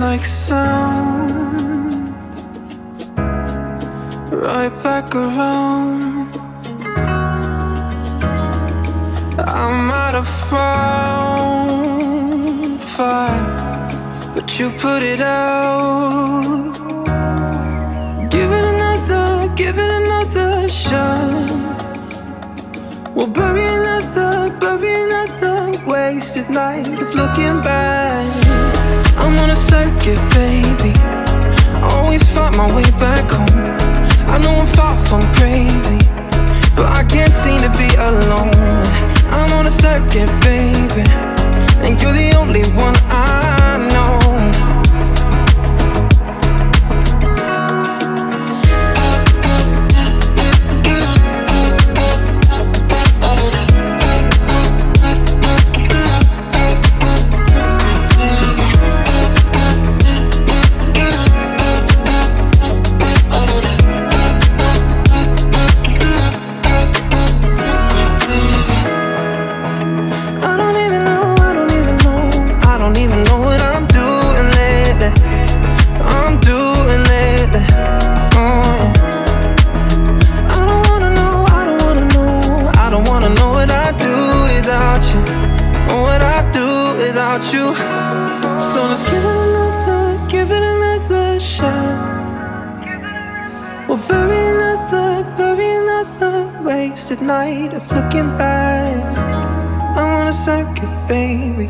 like sound. Right back around. I might have found fire, but you put it out. Give it another, give it another shot. We'll bury another, bury another wasted night of looking back. I'm on a circuit, baby. Always find my way back home. I know I'm far from crazy, but I can't seem to be alone. I'm on a circuit, baby, and you're the only one I wasted night of looking back. I'm on a circuit, baby.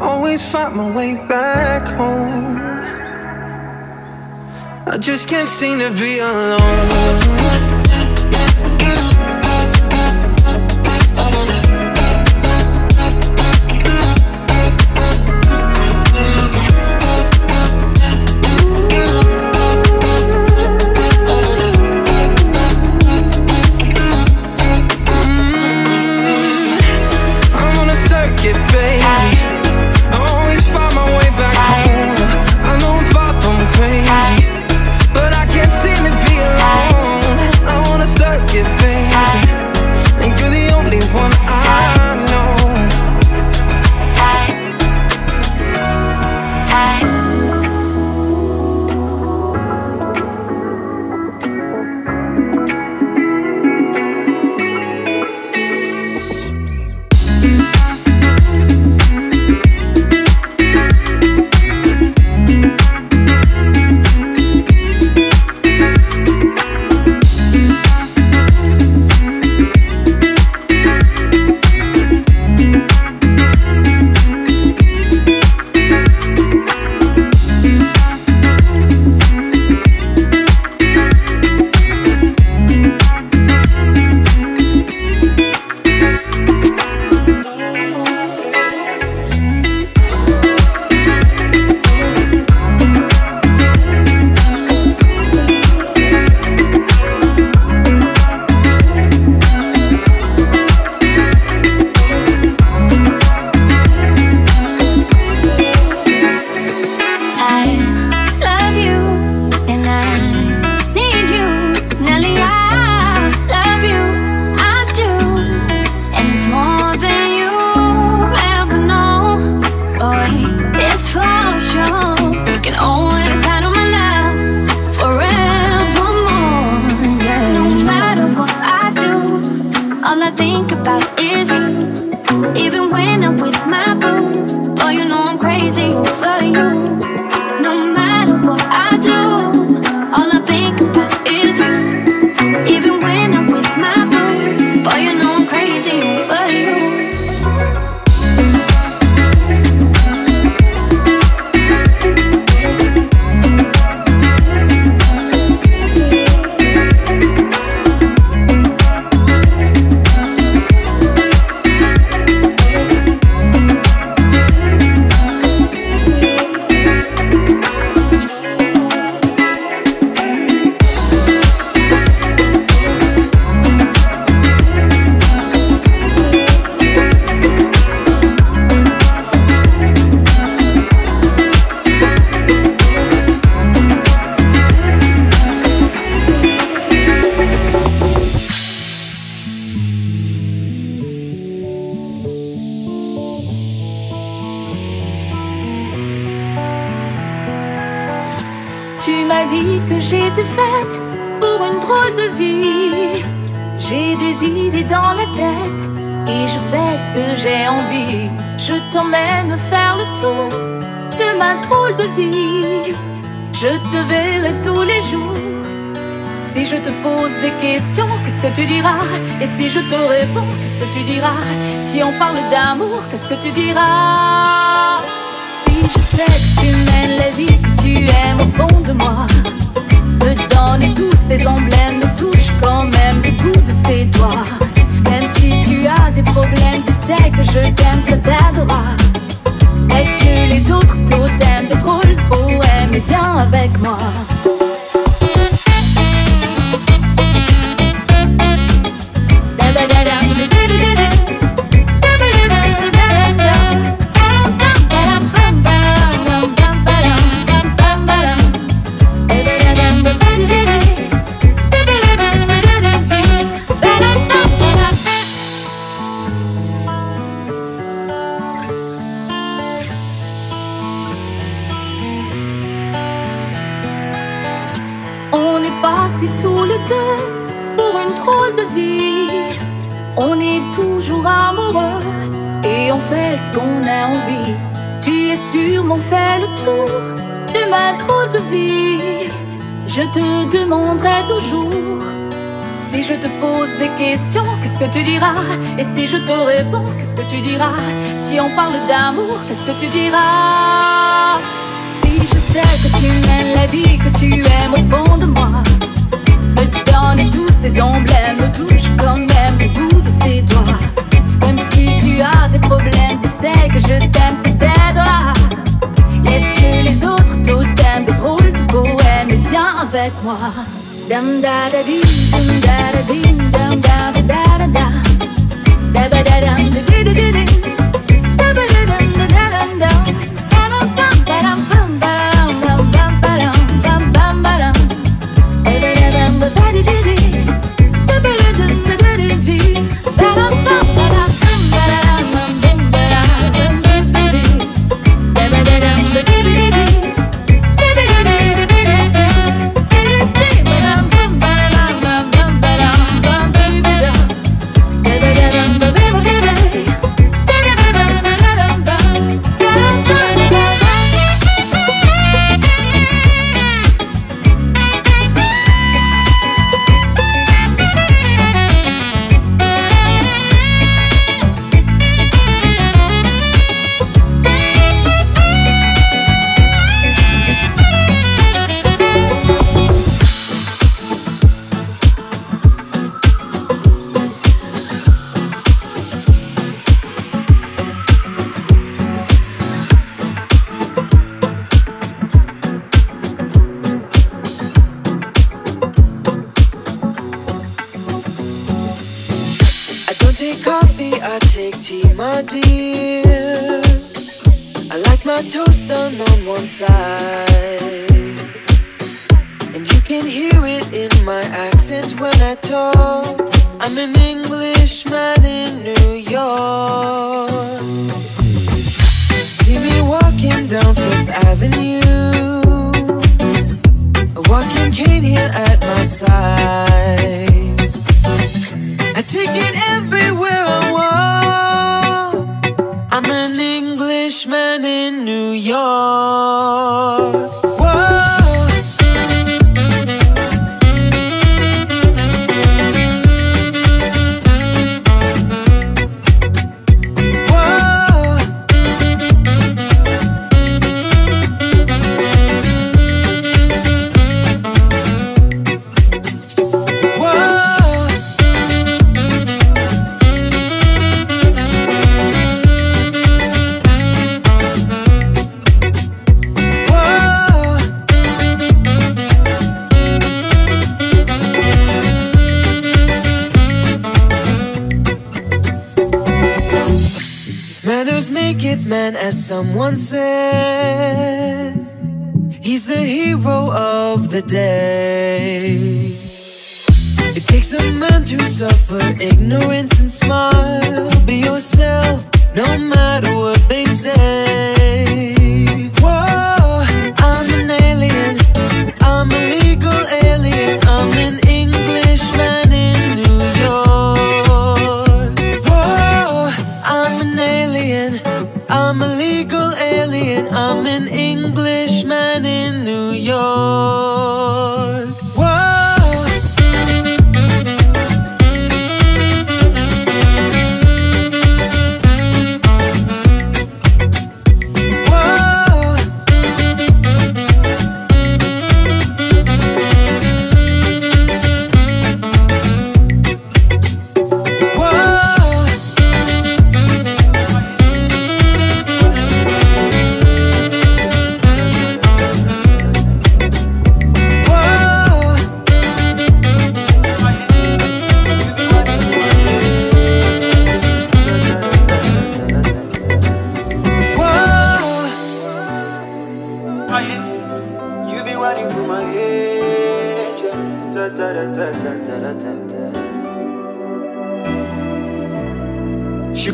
Always find my way back home. I just can't seem to be alone. Me faire le tour de ma drôle de vie. Je te verrai tous les jours. Si je te pose des questions, qu'est-ce que tu diras? Et si je te réponds, qu'est-ce que tu diras? Si on parle d'amour, qu'est-ce que tu diras? Si je sais que tu mènes la vie que tu aimes au fond de moi, me donne tous tes emblèmes, me touche quand même le bout de ses doigts. Même si tu as des problèmes, tu sais que je t'aime, ça t'aidera. Laisse les autres totems des drôles poèmes et viens avec moi. Qu'est-ce que tu diras? Et si je te réponds, qu'est-ce que tu diras? Si on parle d'amour, qu'est-ce que tu diras? Si je sais que tu mènes la vie que tu aimes au fond de moi Me donne tous tes emblèmes, me touche quand même le bout de ses doigts. Même si tu as des problèmes, tu sais que je t'aime, c'est t'aidera Laisse les autres totems, des drôles viens avec moi Dum da da dum da da dum da da da da da. Da da someone said. He's the hero of the day. It takes a man to suffer ignorance and smile. Be yourself, no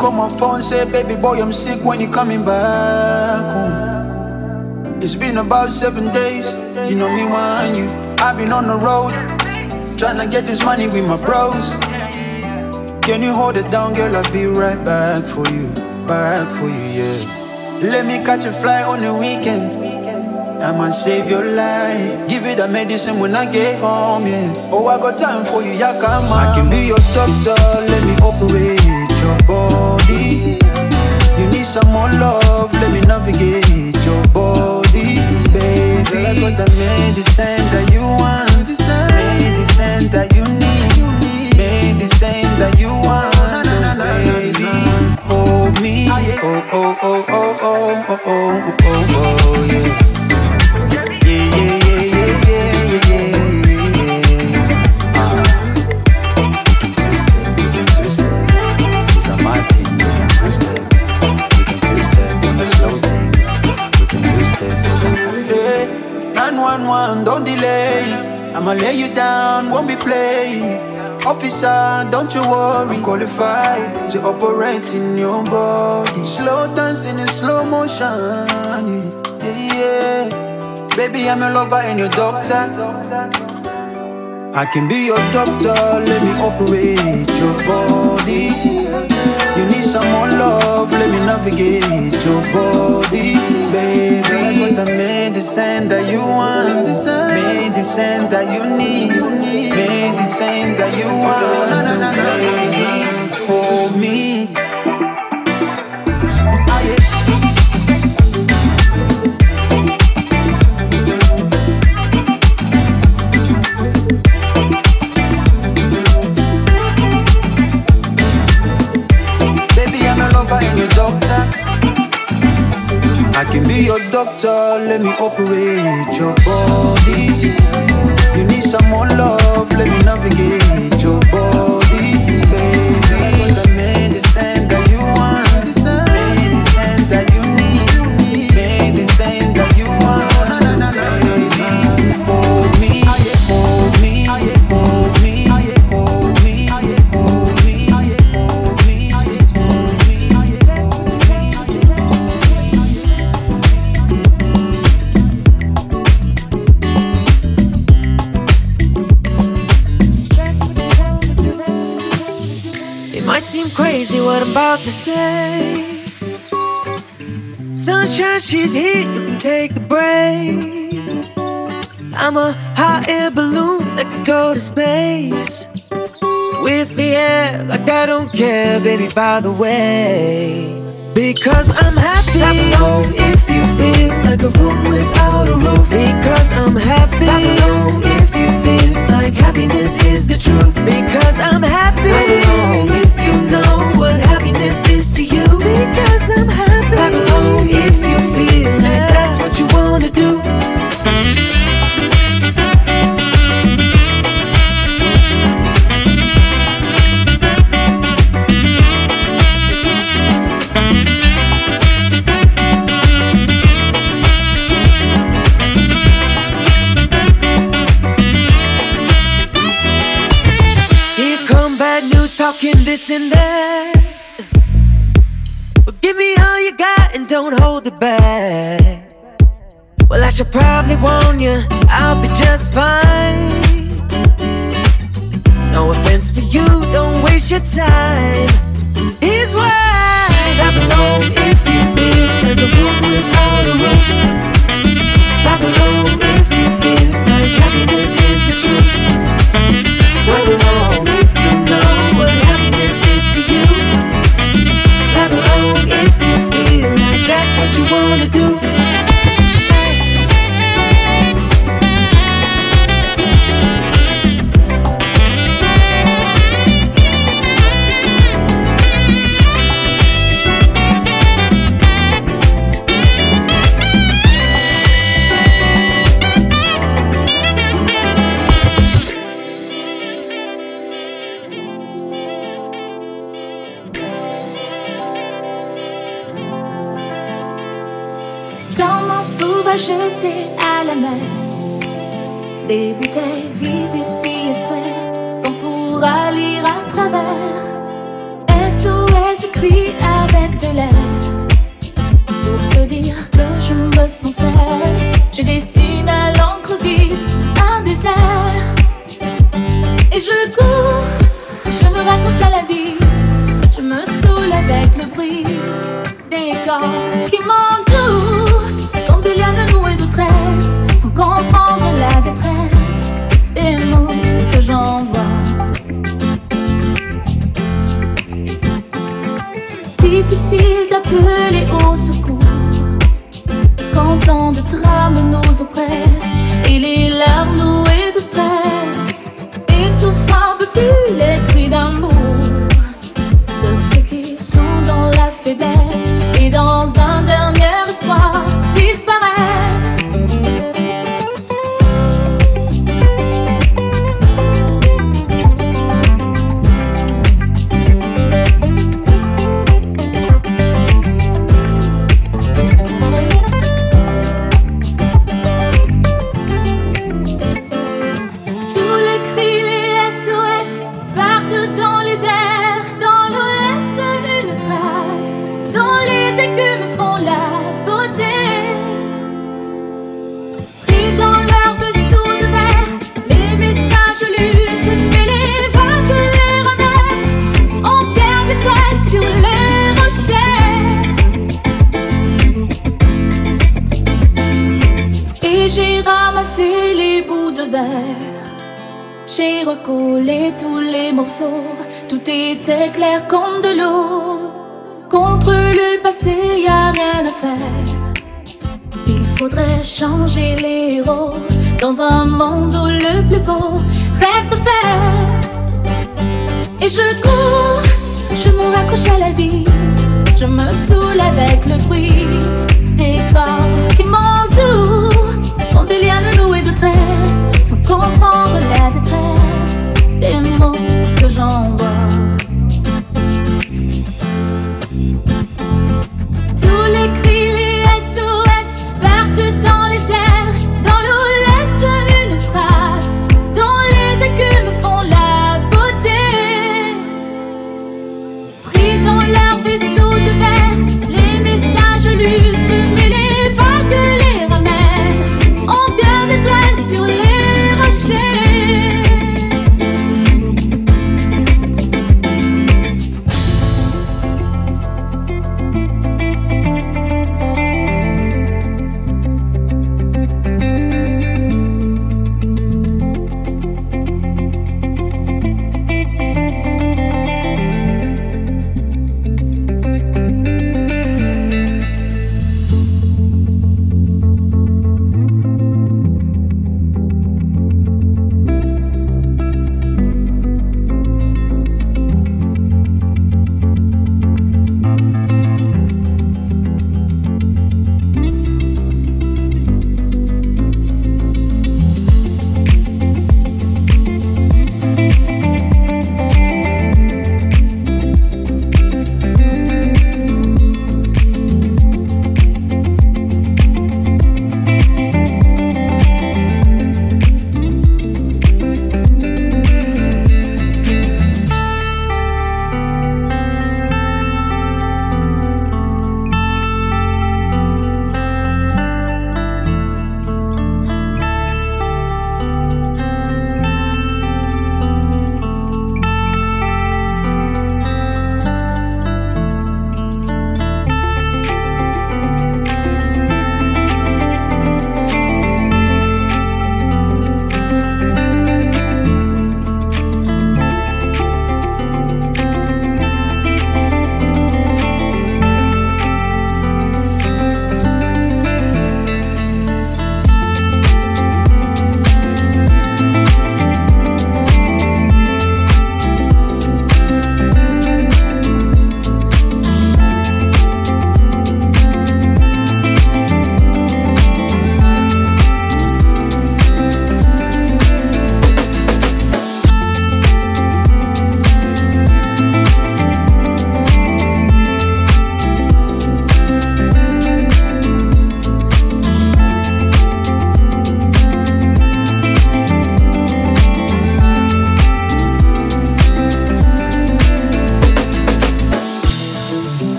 phone say, baby boy, I'm sick when you coming back home. It's been about seven days, you know me want you. I've been on the road, trying to get this money with my bros. Can you hold it down, girl? I'll be right back for you, back for you, yeah. Let me catch a flight on the weekend. I'ma save your life. Give you the medicine when I get home, yeah. Oh, I got time for you, yeah, come on. I can be your doctor, let me operate some more love, let me navigate your body, baby. Girl, I got the medicine that you want, medicine that you need, medicine that you want, oh, baby. Hold me, ah, oh oh oh oh oh oh oh oh oh yeah. I'ma lay you down, won't be playing. Officer, don't you worry. I'm qualified to operate in your body. Slow dancing in slow motion. Yeah, yeah. Baby, I'm a lover and your doctor. I can be your doctor, let me operate your body. You need some more love, let me navigate your body, baby. Made the same that you want. Me the same that you need. Me the same that you want to make. Doctor, let me operate your body. You need some more love, let me navigate your body, she's here, you can take a break. I'm a hot air balloon that could go to space. With the air, like I don't care, baby, by the way. Because I'm happy. alone if you feel like a room without a roof. Because I'm happy. alone if you feel like happiness is the truth. Because I'm happy. alone if you know what happiness is to you. Because I'm happy. alone if you feel like that's what you wanna do. Don't hold it back. Well, I should probably warn you, I'll be just fine. No offense to you, don't waste your time. Here's why along if you feel like a room without a roof. Clap just débutait. était clair comme de l'eau. Contre le passé, y a rien à faire. Il faudrait changer les héros dans un monde où le plus beau reste à faire. Et je cours, je me raccroche à la vie. Je me saoule avec le bruit des corps qui m'entourent. Tant des liens de loups et de tresses, sans comprendre la détresse des mots que j'envoie.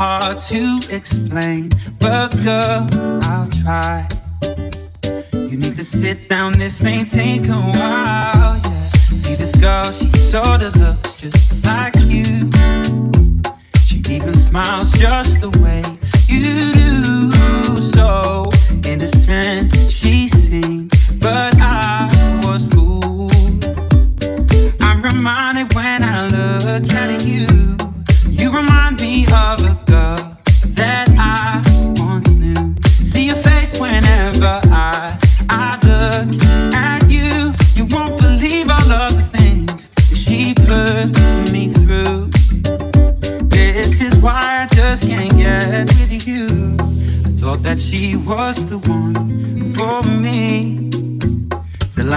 hard to explain, but girl, I'll try. You need to sit down, this may take a while. Yeah. See this girl, she sorta looks just like you. She even smiles just the way you do. So innocent she seems, but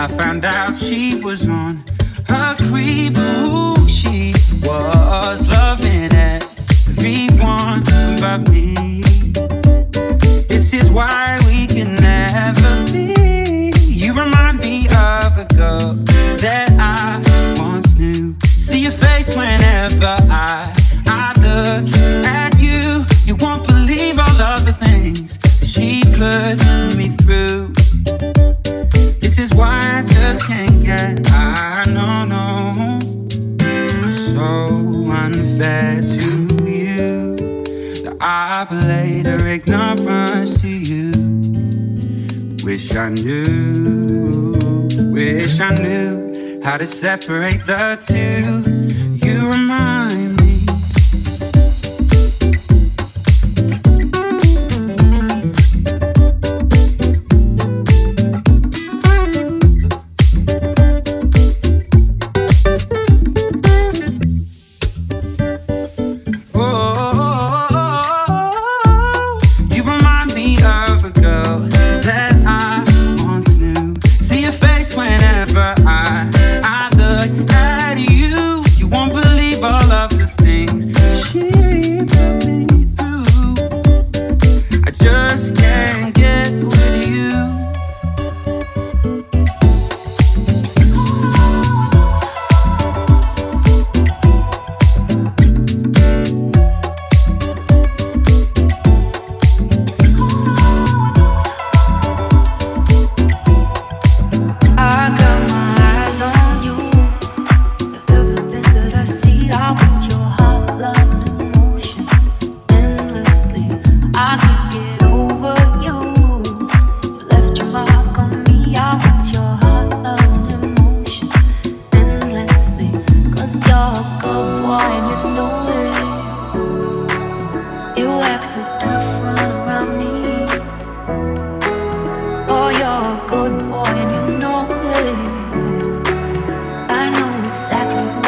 I found out she was on Wish I knew, wish I knew how to separate the two. exactly.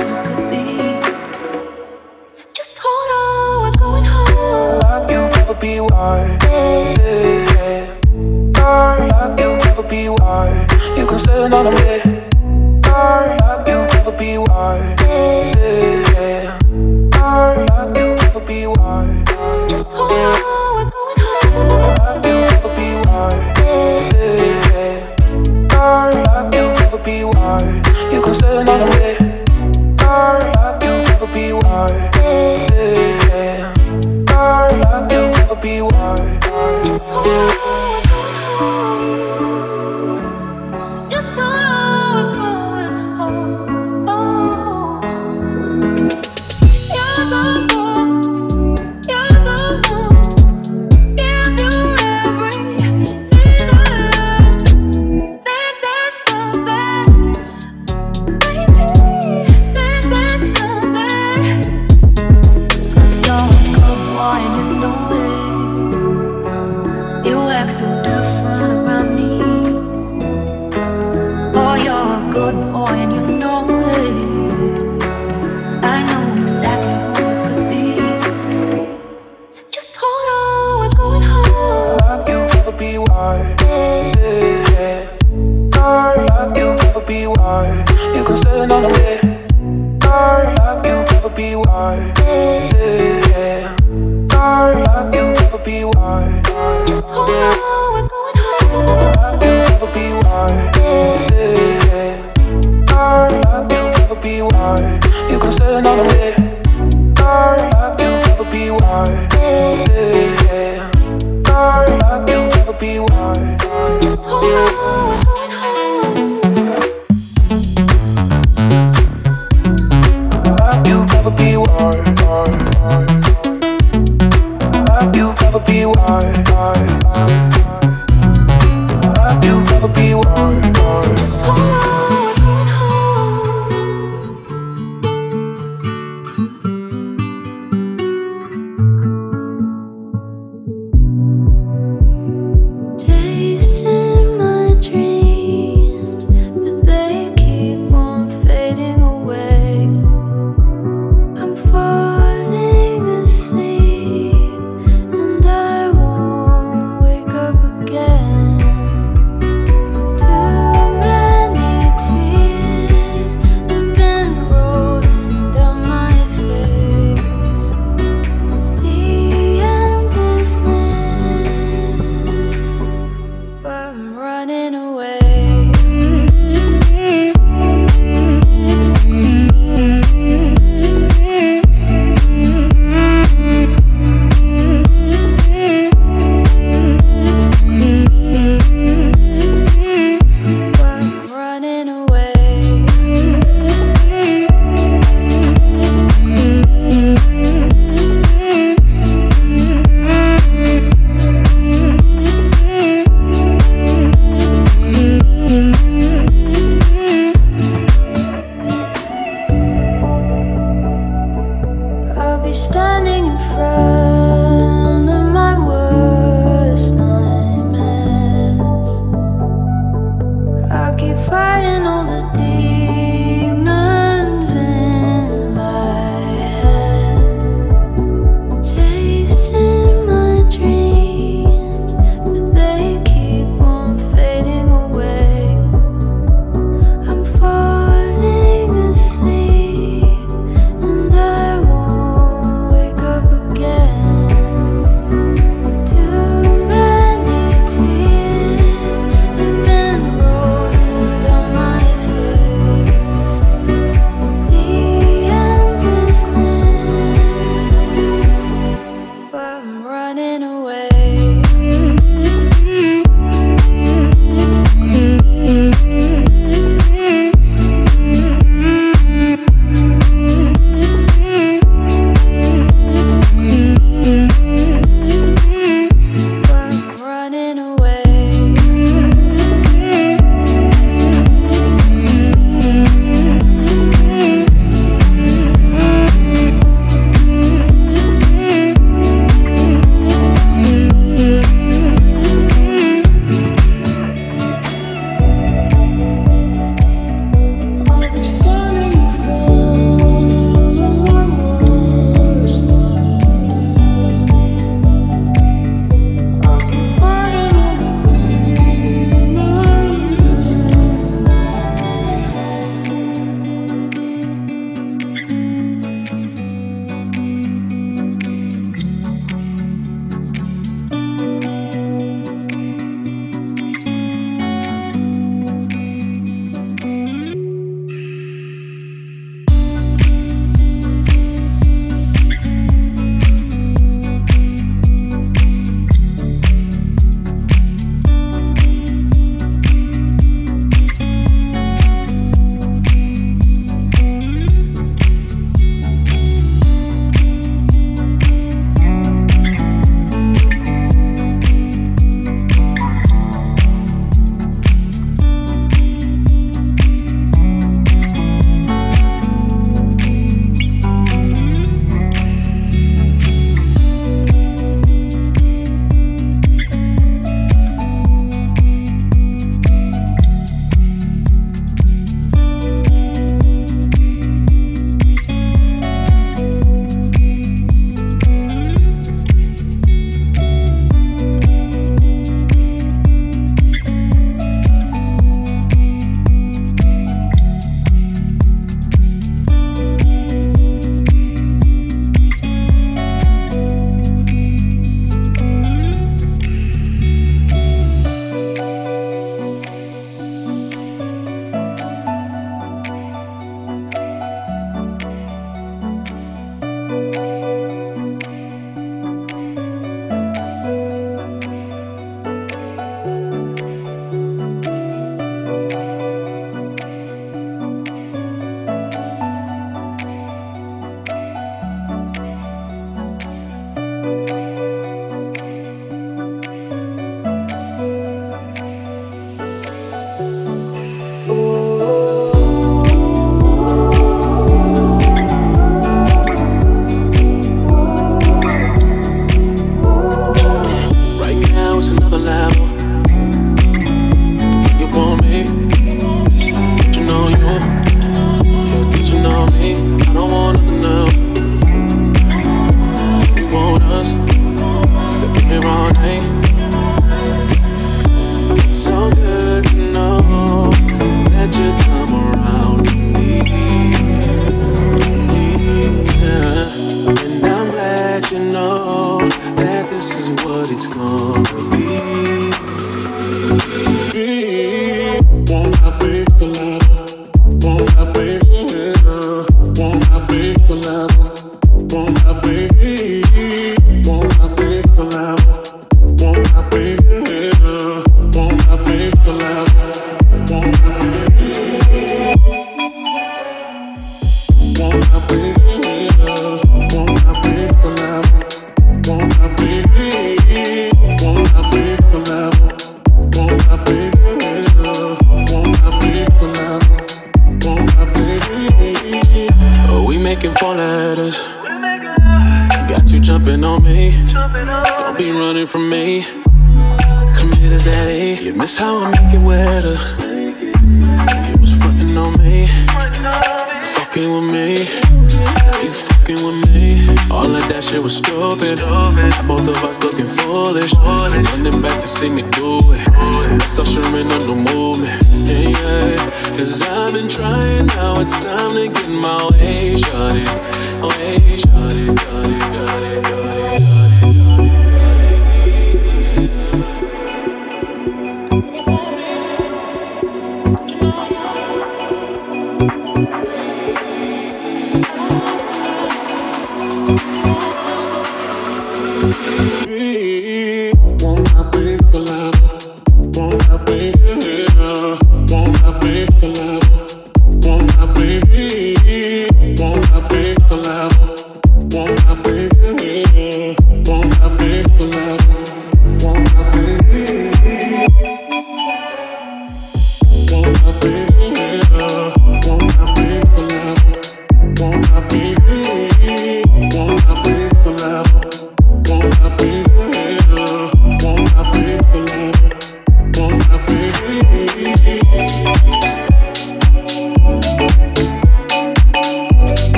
Miss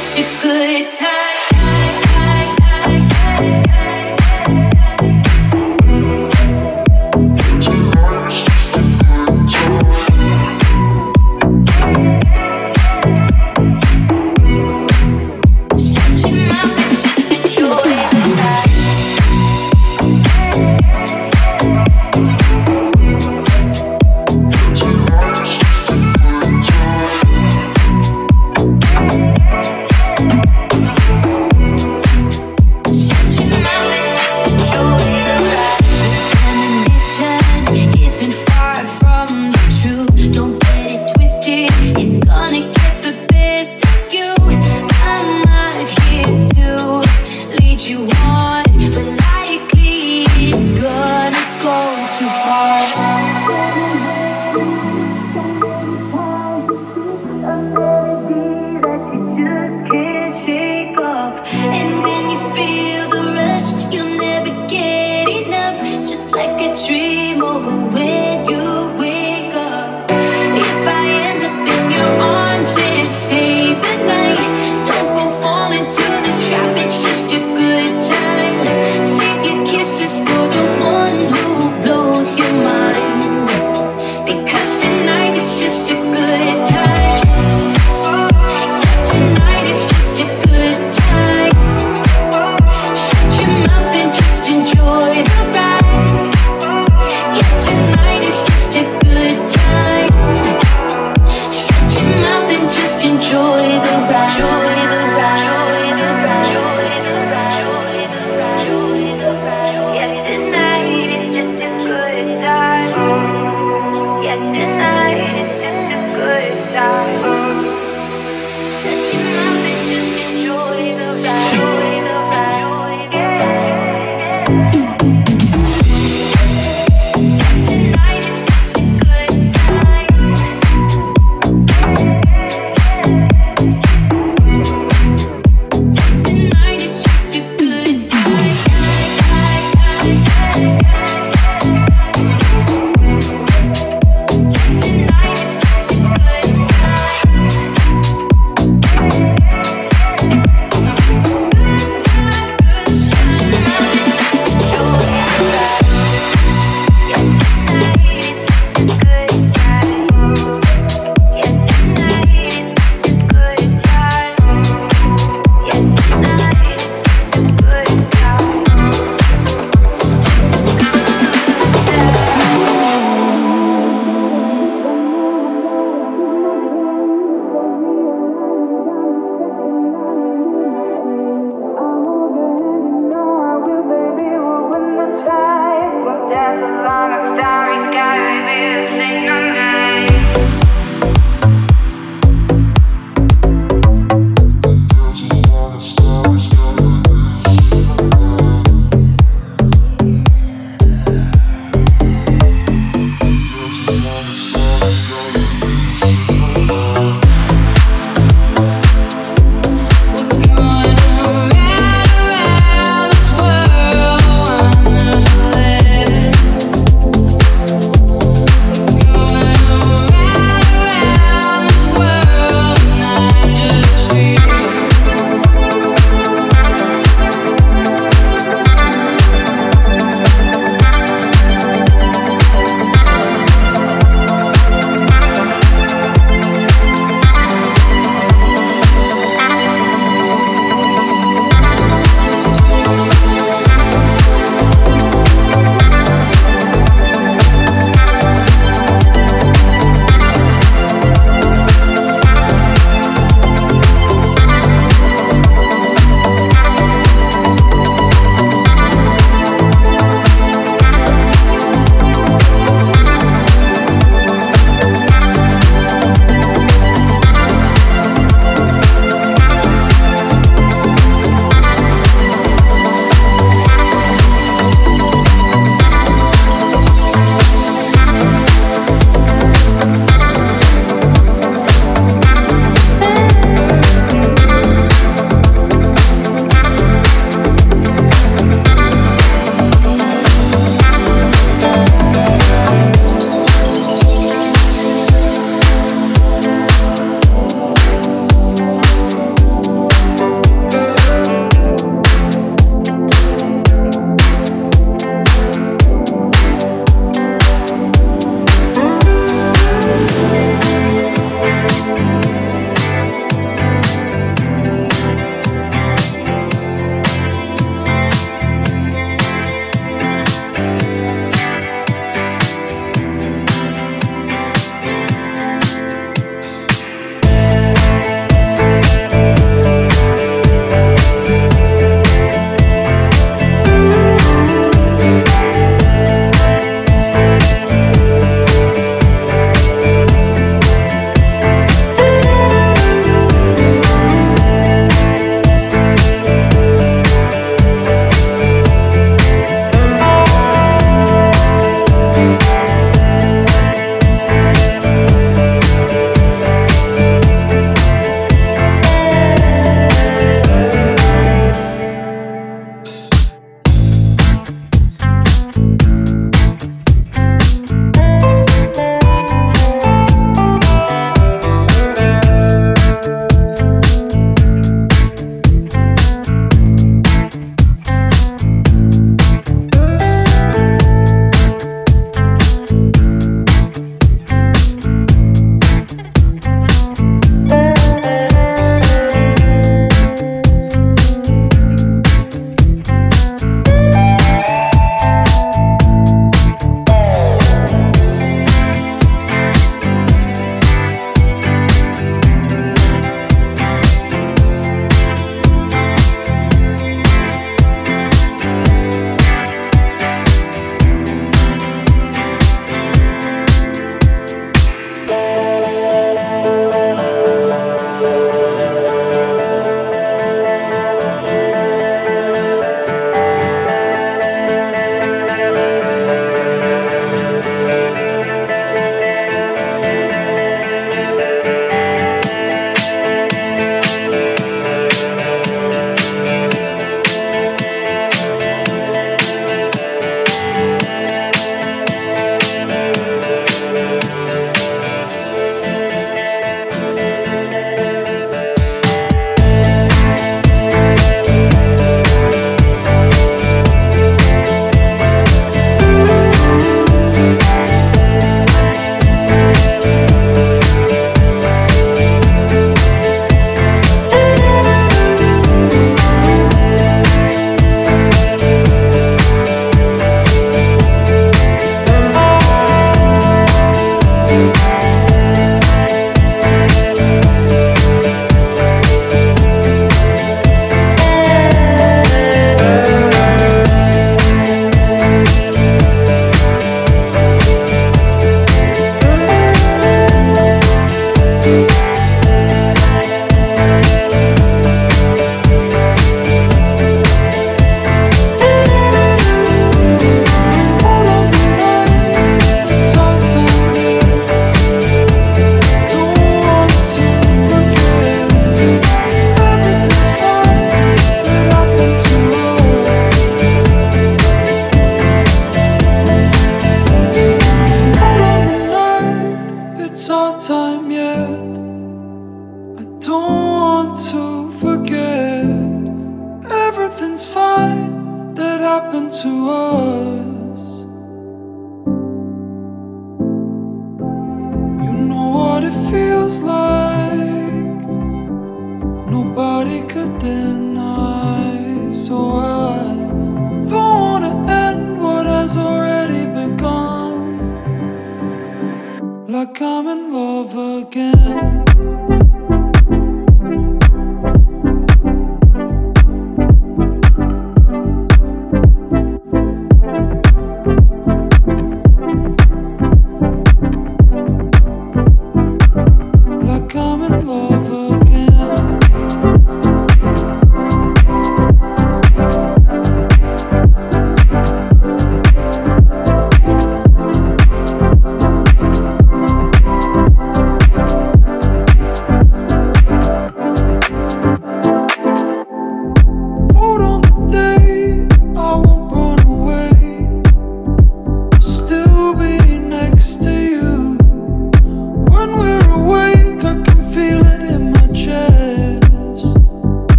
just a good time.